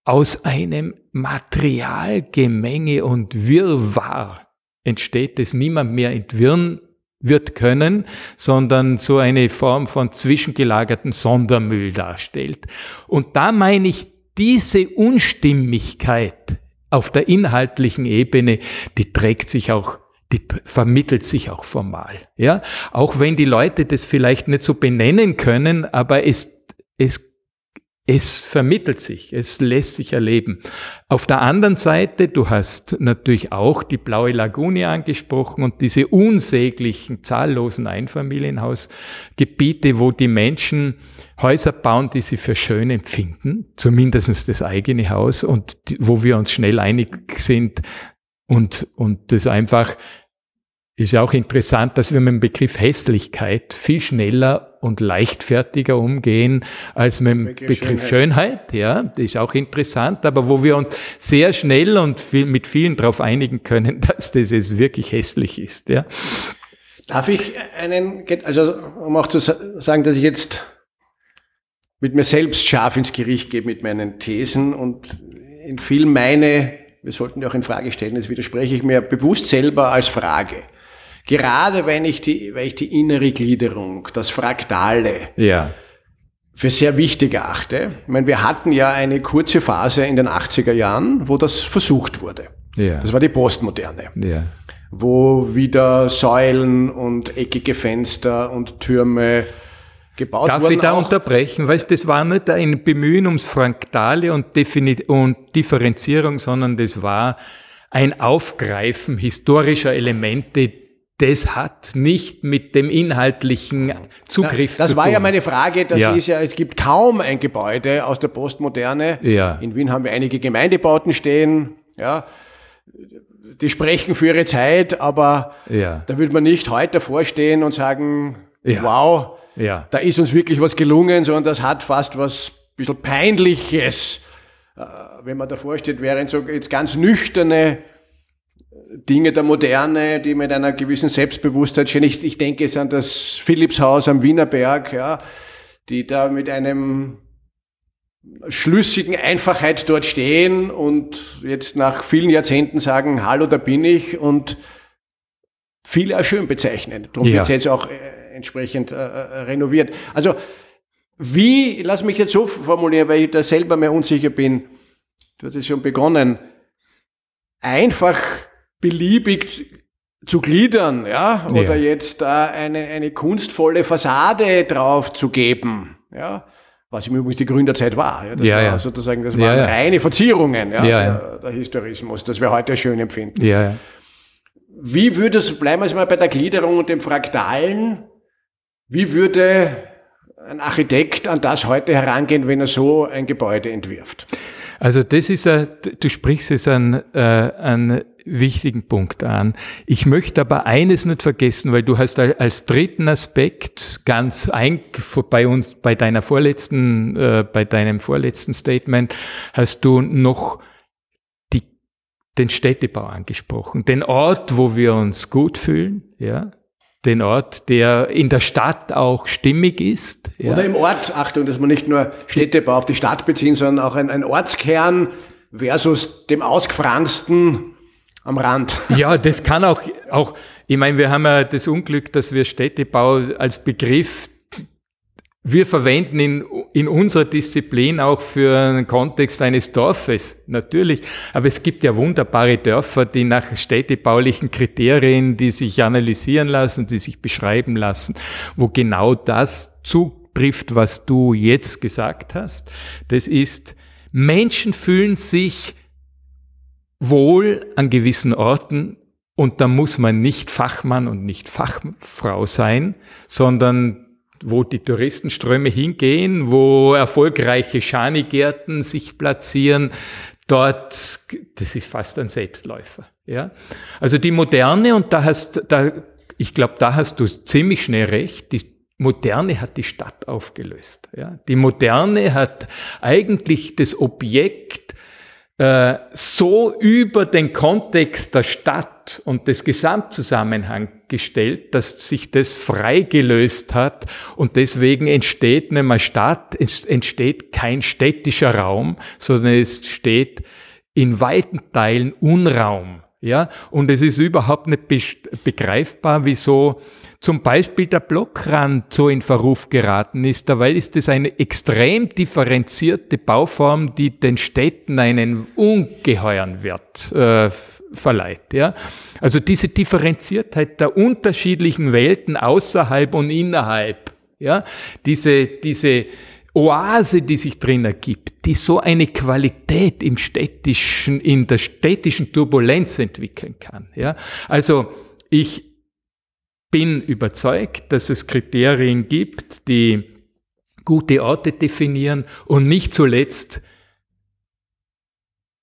aus einem Materialgemenge und Wirrwarr entsteht, das niemand mehr entwirren wird können, sondern so eine Form von zwischengelagerten Sondermüll darstellt. Und da meine ich, diese Unstimmigkeit auf der inhaltlichen Ebene, die trägt sich auch die vermittelt sich auch formal. Ja, auch wenn die Leute das vielleicht nicht so benennen können, aber es, es es vermittelt sich, es lässt sich erleben. Auf der anderen Seite, du hast natürlich auch die Blaue Lagune angesprochen und diese unsäglichen, zahllosen Einfamilienhausgebiete, wo die Menschen Häuser bauen, die sie für schön empfinden, zumindest das eigene Haus und wo wir uns schnell einig sind und, und das einfach ist ja auch interessant, dass wir mit dem Begriff Hässlichkeit viel schneller und leichtfertiger umgehen als mit dem Begriff, Begriff Schönheit. Schönheit. Ja, das ist auch interessant, aber wo wir uns sehr schnell und viel, mit vielen darauf einigen können, dass das jetzt wirklich hässlich ist. Ja. Darf ich einen, also um auch zu sagen, dass ich jetzt mit mir selbst scharf ins Gericht gehe mit meinen Thesen und in viel meine, wir sollten ja auch in Frage stellen, das widerspreche ich mir bewusst selber als Frage. Gerade wenn ich die, weil ich die innere Gliederung, das Fraktale, ja. für sehr wichtig achte. Ich meine, wir hatten ja eine kurze Phase in den 80er Jahren, wo das versucht wurde. Ja. Das war die Postmoderne. Ja. Wo wieder Säulen und eckige Fenster und Türme gebaut Darf wurden. Darf ich da unterbrechen? Weißt, das war nicht ein Bemühen ums Fraktale und, Defini und Differenzierung, sondern das war ein Aufgreifen historischer Elemente, das hat nicht mit dem inhaltlichen Zugriff das zu tun. Das war ja meine Frage. Das ja. ist ja, es gibt kaum ein Gebäude aus der Postmoderne. Ja. In Wien haben wir einige Gemeindebauten stehen. Ja. Die sprechen für ihre Zeit, aber ja. da würde man nicht heute davor stehen und sagen, ja. wow, ja. da ist uns wirklich was gelungen, sondern das hat fast was bisschen peinliches. Äh, wenn man davor steht, wären so jetzt ganz nüchterne Dinge der Moderne, die mit einer gewissen Selbstbewusstheit stehen. Ich, ich denke es an das Philipshaus am Wienerberg, ja, die da mit einem schlüssigen Einfachheit dort stehen und jetzt nach vielen Jahrzehnten sagen, hallo, da bin ich und viele als schön bezeichnen. Darum ja. wird es jetzt auch äh, entsprechend äh, äh, renoviert. Also wie, lass mich jetzt so formulieren, weil ich da selber mehr unsicher bin, du hast es schon begonnen, einfach beliebig zu gliedern, ja, oder ja. jetzt da eine, eine kunstvolle Fassade drauf zu geben, ja, was im Übrigen die Gründerzeit war. Ja, das ja, war ja. sozusagen, das waren reine Verzierungen, ja, Der, der, Historismus, das wir heute schön empfinden. Ja. Wie würde es, bleiben wir jetzt mal bei der Gliederung und dem Fraktalen, wie würde ein Architekt an das heute herangehen, wenn er so ein Gebäude entwirft? Also das ist, ein, du sprichst es an, äh, an wichtigen Punkt an. Ich möchte aber eines nicht vergessen, weil du hast als dritten Aspekt ganz ein, bei uns, bei deiner vorletzten, äh, bei deinem vorletzten Statement hast du noch die, den Städtebau angesprochen, den Ort, wo wir uns gut fühlen, ja, den Ort, der in der Stadt auch stimmig ist. Ja. Oder im Ort, Achtung, dass man nicht nur Städtebau auf die Stadt beziehen, sondern auch ein, ein Ortskern versus dem ausgefransten am Rand. Ja, das kann auch, auch, ich meine, wir haben ja das Unglück, dass wir Städtebau als Begriff, wir verwenden in, in unserer Disziplin auch für einen Kontext eines Dorfes, natürlich. Aber es gibt ja wunderbare Dörfer, die nach städtebaulichen Kriterien, die sich analysieren lassen, die sich beschreiben lassen, wo genau das zutrifft, was du jetzt gesagt hast. Das ist, Menschen fühlen sich wohl an gewissen Orten und da muss man nicht Fachmann und nicht Fachfrau sein, sondern wo die Touristenströme hingehen, wo erfolgreiche Schanigärten sich platzieren, dort, das ist fast ein Selbstläufer. Ja? Also die Moderne, und da hast, da, ich glaube, da hast du ziemlich schnell recht, die Moderne hat die Stadt aufgelöst. Ja? Die Moderne hat eigentlich das Objekt äh, so über den Kontext der Stadt und des Gesamtzusammenhangs gestellt, dass sich das freigelöst hat und deswegen entsteht nicht mehr Stadt, es entsteht kein städtischer Raum, sondern es steht in weiten Teilen Unraum. Ja, und es ist überhaupt nicht begreifbar, wieso zum Beispiel der Blockrand so in Verruf geraten ist. Dabei ist es eine extrem differenzierte Bauform, die den Städten einen ungeheuren Wert äh, verleiht. Ja? Also diese Differenziertheit der unterschiedlichen Welten außerhalb und innerhalb, ja? diese, diese Oase, die sich drin ergibt, die so eine Qualität im städtischen, in der städtischen Turbulenz entwickeln kann. Ja? Also ich bin überzeugt, dass es Kriterien gibt, die gute Orte definieren und nicht zuletzt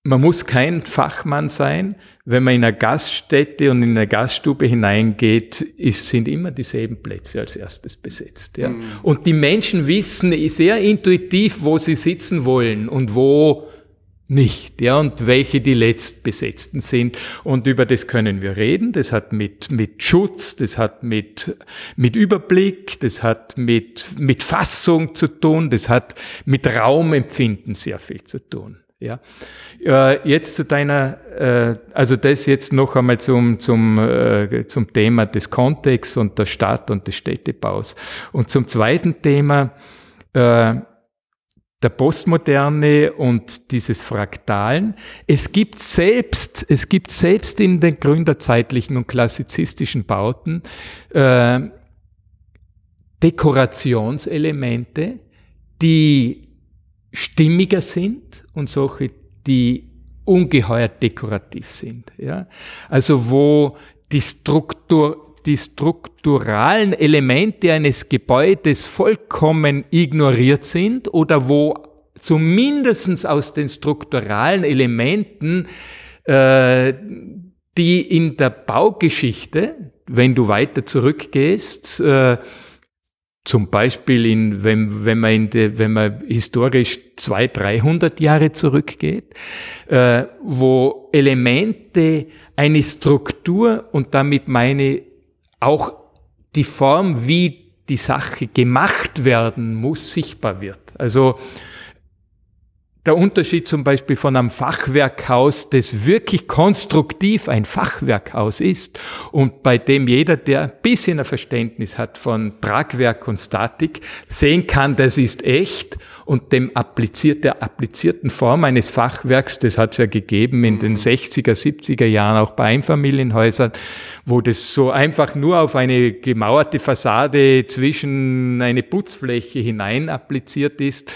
man muss kein Fachmann sein. Wenn man in eine Gaststätte und in eine Gaststube hineingeht, ist, sind immer dieselben Plätze als erstes besetzt. Ja. Mhm. Und die Menschen wissen sehr intuitiv, wo sie sitzen wollen und wo nicht, ja, und welche die letztbesetzten sind. Und über das können wir reden. Das hat mit, mit Schutz, das hat mit, mit Überblick, das hat mit, mit Fassung zu tun, das hat mit Raumempfinden sehr viel zu tun. Ja. Äh, jetzt zu deiner, äh, also das jetzt noch einmal zum, zum, äh, zum Thema des Kontexts und der Stadt und des Städtebaus. Und zum zweiten Thema, äh, der Postmoderne und dieses Fraktalen. Es gibt selbst, es gibt selbst in den gründerzeitlichen und klassizistischen Bauten äh, Dekorationselemente, die stimmiger sind und solche, die ungeheuer dekorativ sind. Ja? Also wo die Struktur, die strukturalen Elemente eines Gebäudes vollkommen ignoriert sind oder wo zumindest aus den strukturalen Elementen, äh, die in der Baugeschichte, wenn du weiter zurückgehst, äh, zum Beispiel, in, wenn, wenn, man in de, wenn man historisch 200, 300 Jahre zurückgeht, äh, wo Elemente eine Struktur und damit meine auch die Form, wie die Sache gemacht werden muss, sichtbar wird. Also der Unterschied zum Beispiel von einem Fachwerkhaus, das wirklich konstruktiv ein Fachwerkhaus ist und bei dem jeder, der ein bisschen ein Verständnis hat von Tragwerk und Statik, sehen kann, das ist echt und dem appliziert, der applizierten Form eines Fachwerks, das hat es ja gegeben in den 60er, 70er Jahren auch bei Einfamilienhäusern, wo das so einfach nur auf eine gemauerte Fassade zwischen eine Putzfläche hinein appliziert ist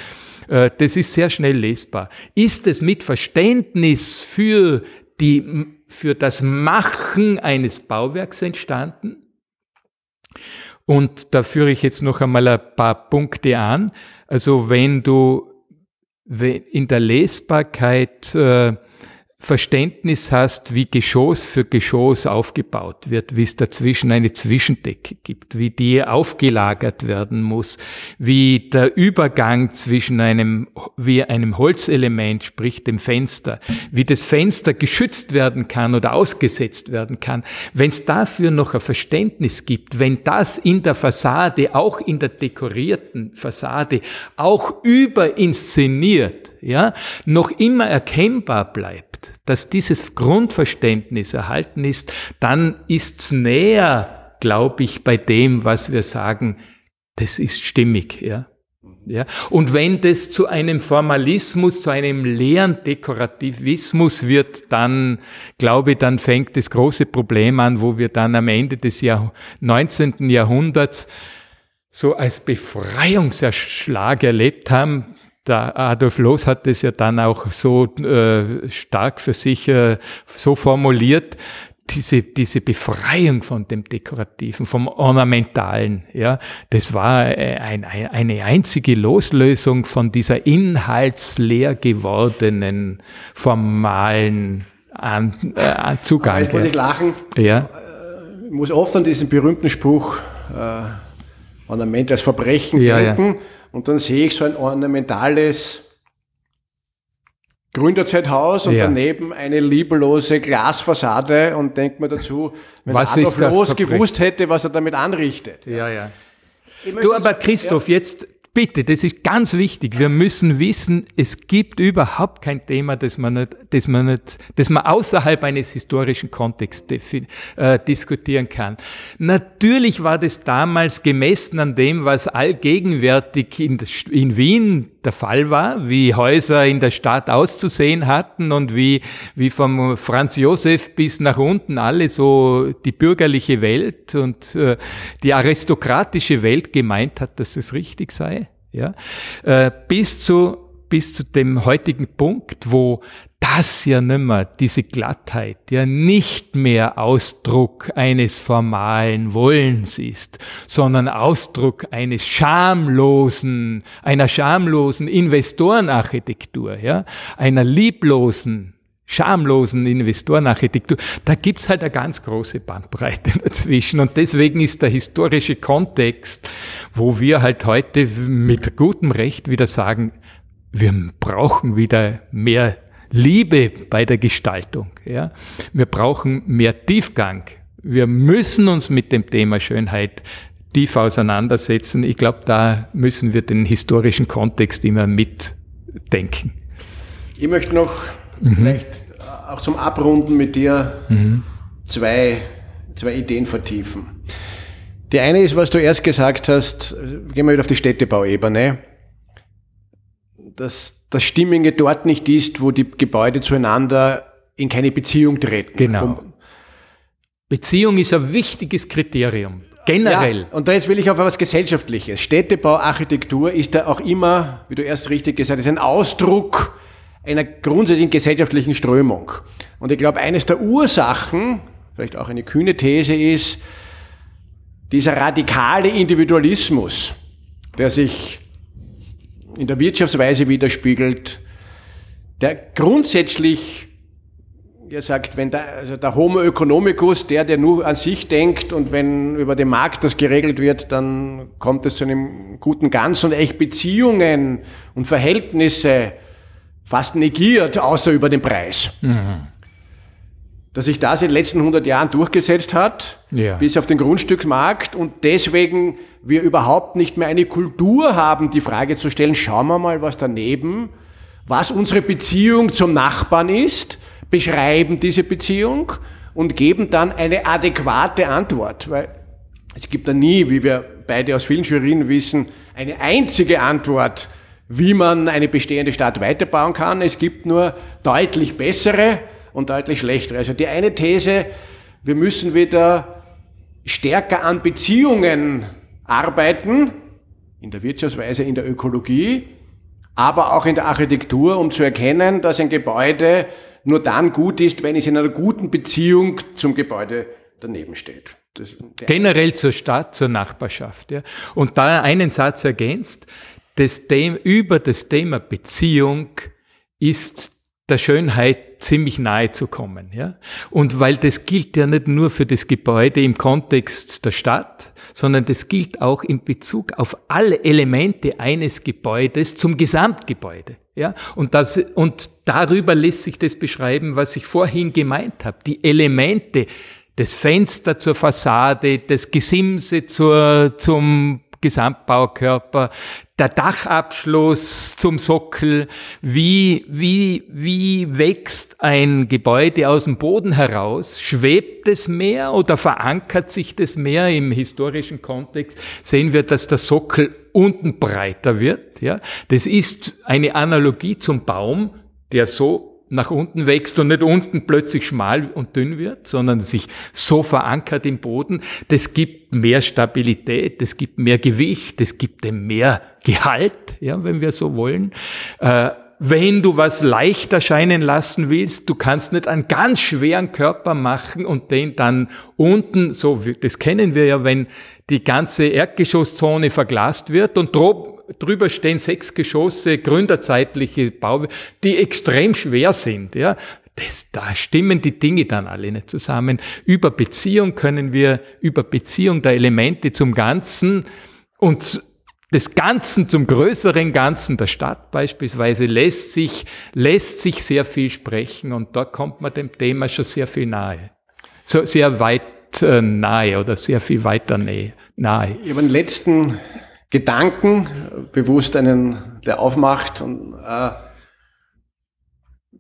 das ist sehr schnell lesbar. Ist es mit Verständnis für, die, für das Machen eines Bauwerks entstanden? Und da führe ich jetzt noch einmal ein paar Punkte an. Also wenn du in der Lesbarkeit äh, Verständnis hast, wie Geschoss für Geschoss aufgebaut wird, wie es dazwischen eine Zwischendecke gibt, wie die aufgelagert werden muss, wie der Übergang zwischen einem, wie einem Holzelement, sprich dem Fenster, wie das Fenster geschützt werden kann oder ausgesetzt werden kann. Wenn es dafür noch ein Verständnis gibt, wenn das in der Fassade, auch in der dekorierten Fassade, auch überinszeniert, ja, noch immer erkennbar bleibt, dass dieses Grundverständnis erhalten ist, dann ist's näher, glaube ich, bei dem, was wir sagen, das ist stimmig, ja. Ja, und wenn das zu einem Formalismus, zu einem leeren Dekorativismus wird, dann, glaube ich, dann fängt das große Problem an, wo wir dann am Ende des Jahr 19. Jahrhunderts so als Befreiungserschlag erlebt haben, der Adolf Loos hat es ja dann auch so äh, stark für sich äh, so formuliert, diese, diese Befreiung von dem Dekorativen, vom Ornamentalen, ja, das war äh, ein, ein, eine einzige Loslösung von dieser inhaltsleer gewordenen formalen an, äh, Zugang. jetzt muss ich lachen. Ja. Ich muss oft an diesen berühmten Spruch, äh, Ornament als Verbrechen ja, denken. Ja. Und dann sehe ich so ein ornamentales Gründerzeithaus und ja. daneben eine liebelose Glasfassade und denkt mir dazu, wenn was Adolf Loos gewusst hätte, was er damit anrichtet. Ja, ja. Du aber Christoph, ja. jetzt bitte, das ist ganz wichtig. Wir müssen wissen, es gibt überhaupt kein Thema, das man nicht, das man nicht, das man außerhalb eines historischen Kontexts äh, diskutieren kann. Natürlich war das damals gemessen an dem, was allgegenwärtig in, in Wien der Fall war, wie Häuser in der Stadt auszusehen hatten und wie, wie vom Franz Josef bis nach unten alle so die bürgerliche Welt und äh, die aristokratische Welt gemeint hat, dass es richtig sei. Ja? Äh, bis zu bis zu dem heutigen Punkt, wo das ja nimmer, diese Glattheit, ja nicht mehr Ausdruck eines formalen Wollens ist, sondern Ausdruck eines schamlosen, einer schamlosen Investorenarchitektur, ja, einer lieblosen, schamlosen Investorenarchitektur, da gibt's halt eine ganz große Bandbreite dazwischen. Und deswegen ist der historische Kontext, wo wir halt heute mit gutem Recht wieder sagen, wir brauchen wieder mehr Liebe bei der Gestaltung. Ja? Wir brauchen mehr Tiefgang. Wir müssen uns mit dem Thema Schönheit tief auseinandersetzen. Ich glaube, da müssen wir den historischen Kontext immer mitdenken. Ich möchte noch mhm. vielleicht auch zum Abrunden mit dir mhm. zwei, zwei Ideen vertiefen. Die eine ist, was du erst gesagt hast, gehen wir wieder auf die Städtebauebene, dass das Stimmige dort nicht ist, wo die Gebäude zueinander in keine Beziehung treten. Genau. Beziehung ist ein wichtiges Kriterium. Generell. Ja, und da jetzt will ich auf etwas Gesellschaftliches. Städtebau, Architektur ist da auch immer, wie du erst richtig gesagt hast, ein Ausdruck einer grundsätzlichen gesellschaftlichen Strömung. Und ich glaube, eines der Ursachen, vielleicht auch eine kühne These ist, dieser radikale Individualismus, der sich in der Wirtschaftsweise widerspiegelt, der grundsätzlich ihr sagt, wenn der, also der Homo economicus, der, der nur an sich denkt und wenn über den Markt das geregelt wird, dann kommt es zu einem guten Ganz und echt Beziehungen und Verhältnisse fast negiert, außer über den Preis. Mhm. Dass sich das in den letzten 100 Jahren durchgesetzt hat, ja. bis auf den Grundstücksmarkt und deswegen wir überhaupt nicht mehr eine Kultur haben, die Frage zu stellen, schauen wir mal, was daneben, was unsere Beziehung zum Nachbarn ist, beschreiben diese Beziehung und geben dann eine adäquate Antwort, weil es gibt da nie, wie wir beide aus vielen Jurien wissen, eine einzige Antwort, wie man eine bestehende Stadt weiterbauen kann. Es gibt nur deutlich bessere und deutlich schlechtere. Also die eine These, wir müssen wieder stärker an Beziehungen arbeiten, in der Wirtschaftsweise, in der Ökologie, aber auch in der Architektur, um zu erkennen, dass ein Gebäude nur dann gut ist, wenn es in einer guten Beziehung zum Gebäude daneben steht. Das, Generell zur Stadt, zur Nachbarschaft. Ja. Und da einen Satz ergänzt, das Thema, über das Thema Beziehung ist der Schönheit ziemlich nahe zu kommen. Ja? Und weil das gilt ja nicht nur für das Gebäude im Kontext der Stadt, sondern das gilt auch in Bezug auf alle Elemente eines Gebäudes zum Gesamtgebäude. Ja? Und, das, und darüber lässt sich das beschreiben, was ich vorhin gemeint habe. Die Elemente, das Fenster zur Fassade, das Gesimse zur, zum Gesamtbaukörper, der Dachabschluss zum Sockel, wie, wie, wie wächst ein Gebäude aus dem Boden heraus? Schwebt es mehr oder verankert sich das mehr im historischen Kontext? Sehen wir, dass der Sockel unten breiter wird, ja? Das ist eine Analogie zum Baum, der so nach unten wächst und nicht unten plötzlich schmal und dünn wird, sondern sich so verankert im Boden. Das gibt mehr Stabilität, das gibt mehr Gewicht, das gibt dem mehr Gehalt, ja, wenn wir so wollen. Äh, wenn du was leicht erscheinen lassen willst, du kannst nicht einen ganz schweren Körper machen und den dann unten, so, das kennen wir ja, wenn die ganze Erdgeschosszone verglast wird und drüber stehen sechs Geschosse, gründerzeitliche Bau, die extrem schwer sind, ja. Das, da stimmen die Dinge dann alle nicht zusammen. Über Beziehung können wir, über Beziehung der Elemente zum Ganzen und des Ganzen zum größeren Ganzen der Stadt beispielsweise lässt sich, lässt sich sehr viel sprechen und da kommt man dem Thema schon sehr viel nahe. So sehr weit äh, nahe oder sehr viel weiter nahe. Ich habe einen letzten Gedanken, bewusst einen, der aufmacht und äh,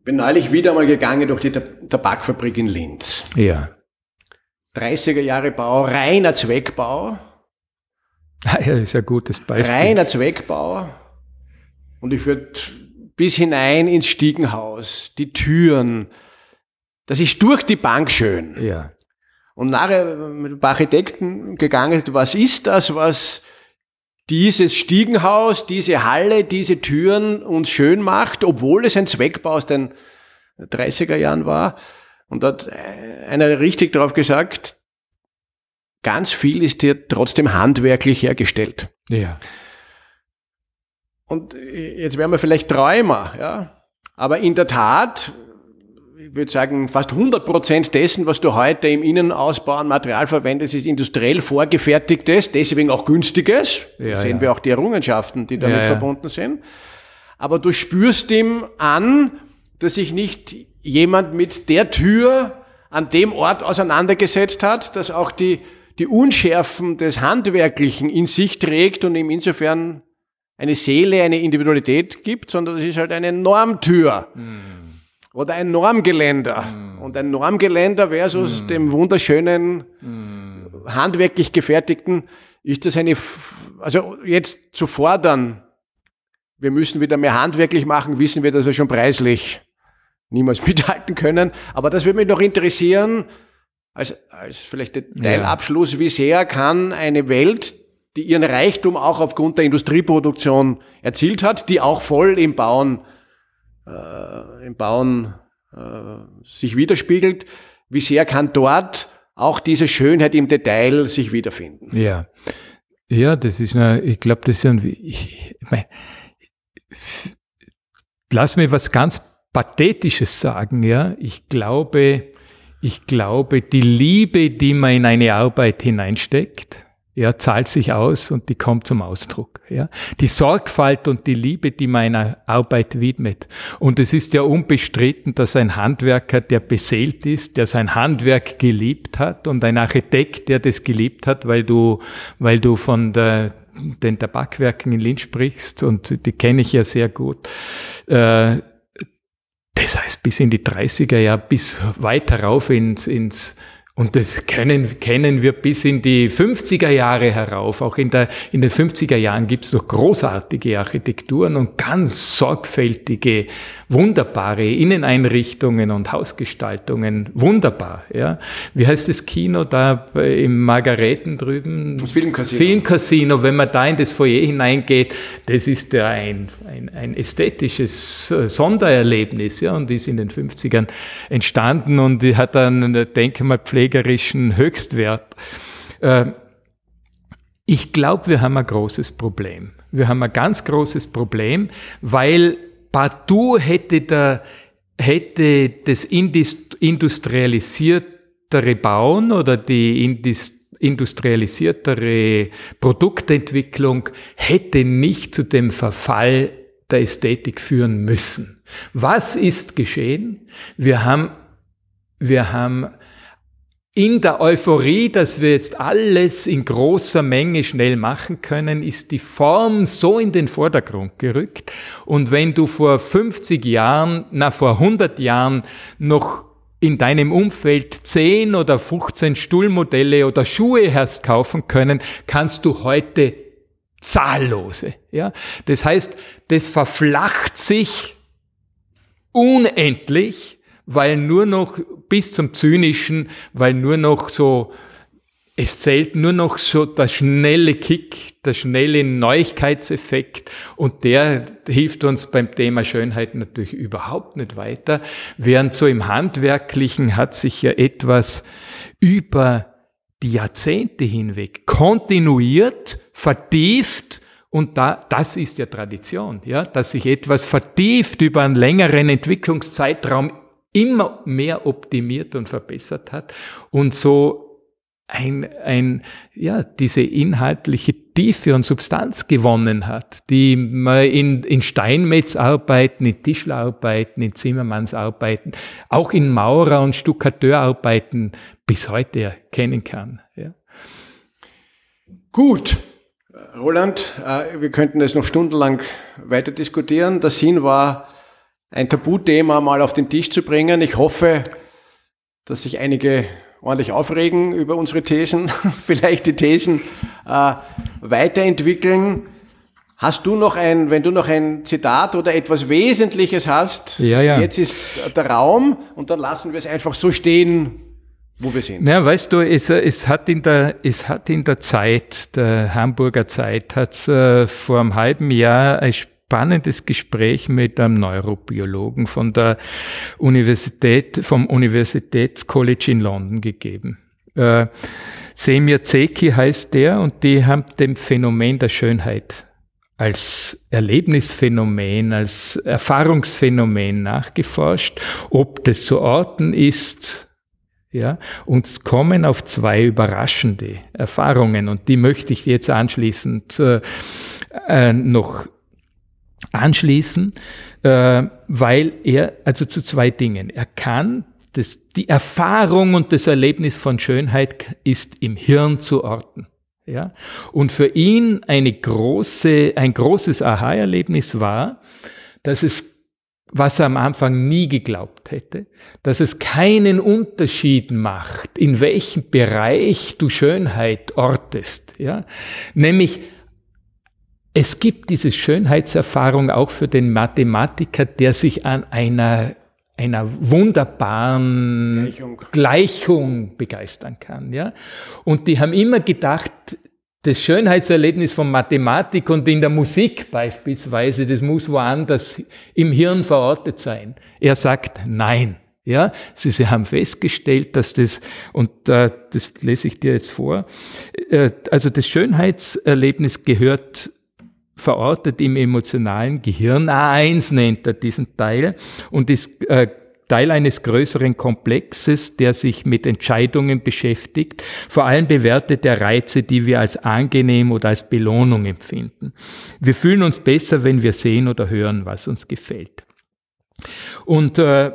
bin neulich wieder mal gegangen durch die Tabakfabrik in Linz. Ja. 30er Jahre Bau, reiner Zweckbau. Ah, ja, ist ein gutes Beispiel. Reiner Zweckbau. Und ich würde bis hinein ins Stiegenhaus, die Türen. Das ist durch die Bank schön. Ja. Und nachher mit paar Architekten gegangen, was ist das, was dieses Stiegenhaus, diese Halle, diese Türen uns schön macht, obwohl es ein Zweckbau aus den 30er Jahren war. Und da hat einer richtig drauf gesagt, ganz viel ist hier trotzdem handwerklich hergestellt. Ja. Und jetzt wären wir vielleicht Träumer, ja. Aber in der Tat, ich würde sagen, fast 100 Prozent dessen, was du heute im Innenausbau an Material verwendest, ist industriell vorgefertigtes, deswegen auch günstiges. Ja, sehen ja. wir auch die Errungenschaften, die damit ja, verbunden sind. Aber du spürst ihm an, dass sich nicht jemand mit der Tür an dem Ort auseinandergesetzt hat, dass auch die, die Unschärfen des Handwerklichen in sich trägt und ihm insofern eine Seele, eine Individualität gibt, sondern es ist halt eine Normtür. Mm. Oder ein Normgeländer. Mm. Und ein Normgeländer versus mm. dem wunderschönen, handwerklich gefertigten, ist das eine, also jetzt zu fordern, wir müssen wieder mehr handwerklich machen, wissen wir, dass wir schon preislich niemals mithalten können. Aber das würde mich noch interessieren, als, als vielleicht Teilabschluss, wie sehr kann eine Welt, die ihren Reichtum auch aufgrund der Industrieproduktion erzielt hat, die auch voll im Bauen, äh, im Bauen äh, sich widerspiegelt. Wie sehr kann dort auch diese Schönheit im Detail sich wiederfinden? Ja, ja, das ist eine, ich glaube, das ist ein, ich, ich mein, lass mir was ganz Pathetisches sagen, ja. Ich glaube, ich glaube, die Liebe, die man in eine Arbeit hineinsteckt, ja, zahlt sich aus und die kommt zum Ausdruck. Ja. Die Sorgfalt und die Liebe, die man einer Arbeit widmet. Und es ist ja unbestritten, dass ein Handwerker, der beseelt ist, der sein Handwerk geliebt hat und ein Architekt, der das geliebt hat, weil du, weil du von der, den Tabakwerken in Linz sprichst und die kenne ich ja sehr gut. Äh, das heißt bis in die 30er Jahre, bis weiter rauf ins, ins und das kennen, kennen wir bis in die 50er Jahre herauf. Auch in, der, in den 50er Jahren gibt es noch großartige Architekturen und ganz sorgfältige, wunderbare Inneneinrichtungen und Hausgestaltungen. Wunderbar. Ja. Wie heißt das Kino da im Margareten drüben? Das Filmcasino. Filmcasino. Wenn man da in das Foyer hineingeht, das ist ja ein, ein, ein ästhetisches Sondererlebnis ja, und ist in den 50ern entstanden und hat dann Denkmalpflege pflegerischen Höchstwert. Äh, ich glaube, wir haben ein großes Problem. Wir haben ein ganz großes Problem, weil partout hätte, der, hätte das industrialisiertere Bauen oder die industrialisiertere Produktentwicklung hätte nicht zu dem Verfall der Ästhetik führen müssen. Was ist geschehen? Wir haben, wir haben in der Euphorie, dass wir jetzt alles in großer Menge schnell machen können, ist die Form so in den Vordergrund gerückt. Und wenn du vor 50 Jahren, na vor 100 Jahren noch in deinem Umfeld 10 oder 15 Stuhlmodelle oder Schuhe hast kaufen können, kannst du heute zahllose. Ja? Das heißt, das verflacht sich unendlich weil nur noch bis zum Zynischen, weil nur noch so, es zählt nur noch so der schnelle Kick, der schnelle Neuigkeitseffekt und der hilft uns beim Thema Schönheit natürlich überhaupt nicht weiter, während so im Handwerklichen hat sich ja etwas über die Jahrzehnte hinweg kontinuiert, vertieft, und da, das ist ja Tradition, ja, dass sich etwas vertieft über einen längeren Entwicklungszeitraum immer mehr optimiert und verbessert hat und so ein, ein, ja, diese inhaltliche Tiefe und Substanz gewonnen hat, die man in, in Steinmetzarbeiten, in Tischlerarbeiten, in Zimmermannsarbeiten, auch in Maurer- und Stuckateurarbeiten bis heute erkennen kann. Ja. Gut. Roland, äh, wir könnten es noch stundenlang weiter diskutieren. Der Sinn war, ein Tabuthema mal auf den Tisch zu bringen. Ich hoffe, dass sich einige ordentlich aufregen über unsere Thesen, vielleicht die Thesen äh, weiterentwickeln. Hast du noch ein, wenn du noch ein Zitat oder etwas Wesentliches hast, ja, ja. jetzt ist der Raum und dann lassen wir es einfach so stehen, wo wir sind. Ja, weißt du, es, es, hat in der, es hat in der Zeit, der Hamburger Zeit, hat es äh, vor einem halben Jahr ein spannendes Gespräch mit einem Neurobiologen von der Universität, vom Universitätscollege in London gegeben. Äh, Semir Zeki heißt der und die haben dem Phänomen der Schönheit als Erlebnisphänomen, als Erfahrungsphänomen nachgeforscht, ob das zu orten ist, ja, und kommen auf zwei überraschende Erfahrungen und die möchte ich jetzt anschließend äh, äh, noch anschließen, äh, weil er, also zu zwei Dingen, er kann das, die Erfahrung und das Erlebnis von Schönheit ist im Hirn zu orten. Ja? Und für ihn eine große, ein großes Aha-Erlebnis war, dass es, was er am Anfang nie geglaubt hätte, dass es keinen Unterschied macht, in welchem Bereich du Schönheit ortest. Ja? Nämlich, es gibt diese Schönheitserfahrung auch für den Mathematiker, der sich an einer, einer wunderbaren Gleichung. Gleichung begeistern kann. Ja? Und die haben immer gedacht, das Schönheitserlebnis von Mathematik und in der Musik beispielsweise, das muss woanders im Hirn verortet sein. Er sagt nein. Ja, sie, sie haben festgestellt, dass das, und äh, das lese ich dir jetzt vor, äh, also das Schönheitserlebnis gehört verortet im emotionalen Gehirn. A1 nennt er diesen Teil und ist äh, Teil eines größeren Komplexes, der sich mit Entscheidungen beschäftigt. Vor allem bewertet er Reize, die wir als angenehm oder als Belohnung empfinden. Wir fühlen uns besser, wenn wir sehen oder hören, was uns gefällt. Und äh,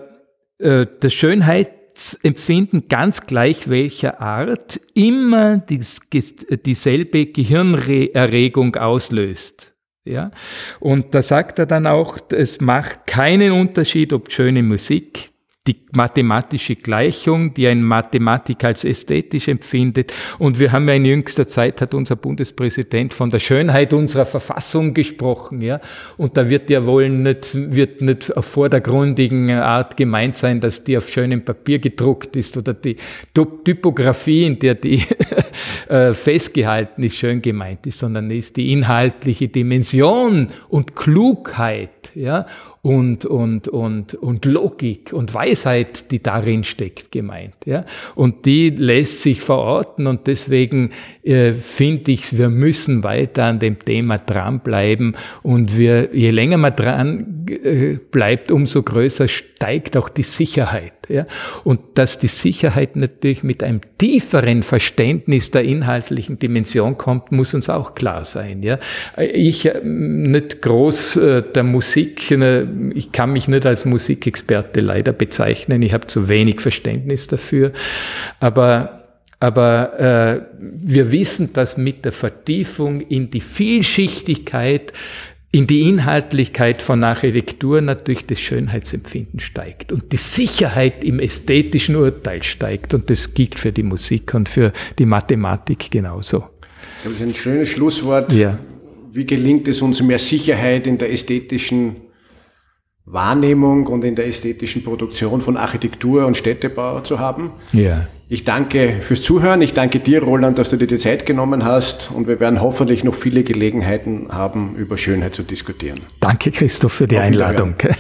äh, das Schönheitsempfinden ganz gleich welcher Art immer dies, dieselbe Gehirnerregung auslöst. Ja? Und da sagt er dann auch, es macht keinen Unterschied, ob schöne Musik, die mathematische Gleichung, die ein Mathematiker als ästhetisch empfindet. Und wir haben ja in jüngster Zeit, hat unser Bundespräsident von der Schönheit unserer Verfassung gesprochen, ja. Und da wird ja wohl nicht, wird nicht auf vordergründigen Art gemeint sein, dass die auf schönem Papier gedruckt ist oder die Typografie, in der die äh, festgehalten ist, schön gemeint ist, sondern ist die inhaltliche Dimension und Klugheit, ja und, und, und, und Logik und Weisheit, die darin steckt, gemeint. Ja? Und die lässt sich verorten und deswegen äh, finde ich, wir müssen weiter an dem Thema dranbleiben und wir, je länger man dran äh, bleibt, umso größer steigt auch die Sicherheit. Ja? Und dass die Sicherheit natürlich mit einem tieferen Verständnis der inhaltlichen Dimension kommt, muss uns auch klar sein. Ja? Ich äh, nicht groß äh, der Musik, äh, ich kann mich nicht als Musikexperte leider bezeichnen, ich habe zu wenig Verständnis dafür, aber aber äh, wir wissen, dass mit der Vertiefung in die Vielschichtigkeit in die Inhaltlichkeit von Architektur natürlich das Schönheitsempfinden steigt und die Sicherheit im ästhetischen Urteil steigt. Und das gilt für die Musik und für die Mathematik genauso. Das ist ein schönes Schlusswort. Ja. Wie gelingt es uns, mehr Sicherheit in der ästhetischen Wahrnehmung und in der ästhetischen Produktion von Architektur und Städtebau zu haben? Ja. Ich danke fürs Zuhören. Ich danke dir, Roland, dass du dir die Zeit genommen hast. Und wir werden hoffentlich noch viele Gelegenheiten haben, über Schönheit zu diskutieren. Danke, Christoph, für die Einladung. Wiederhören.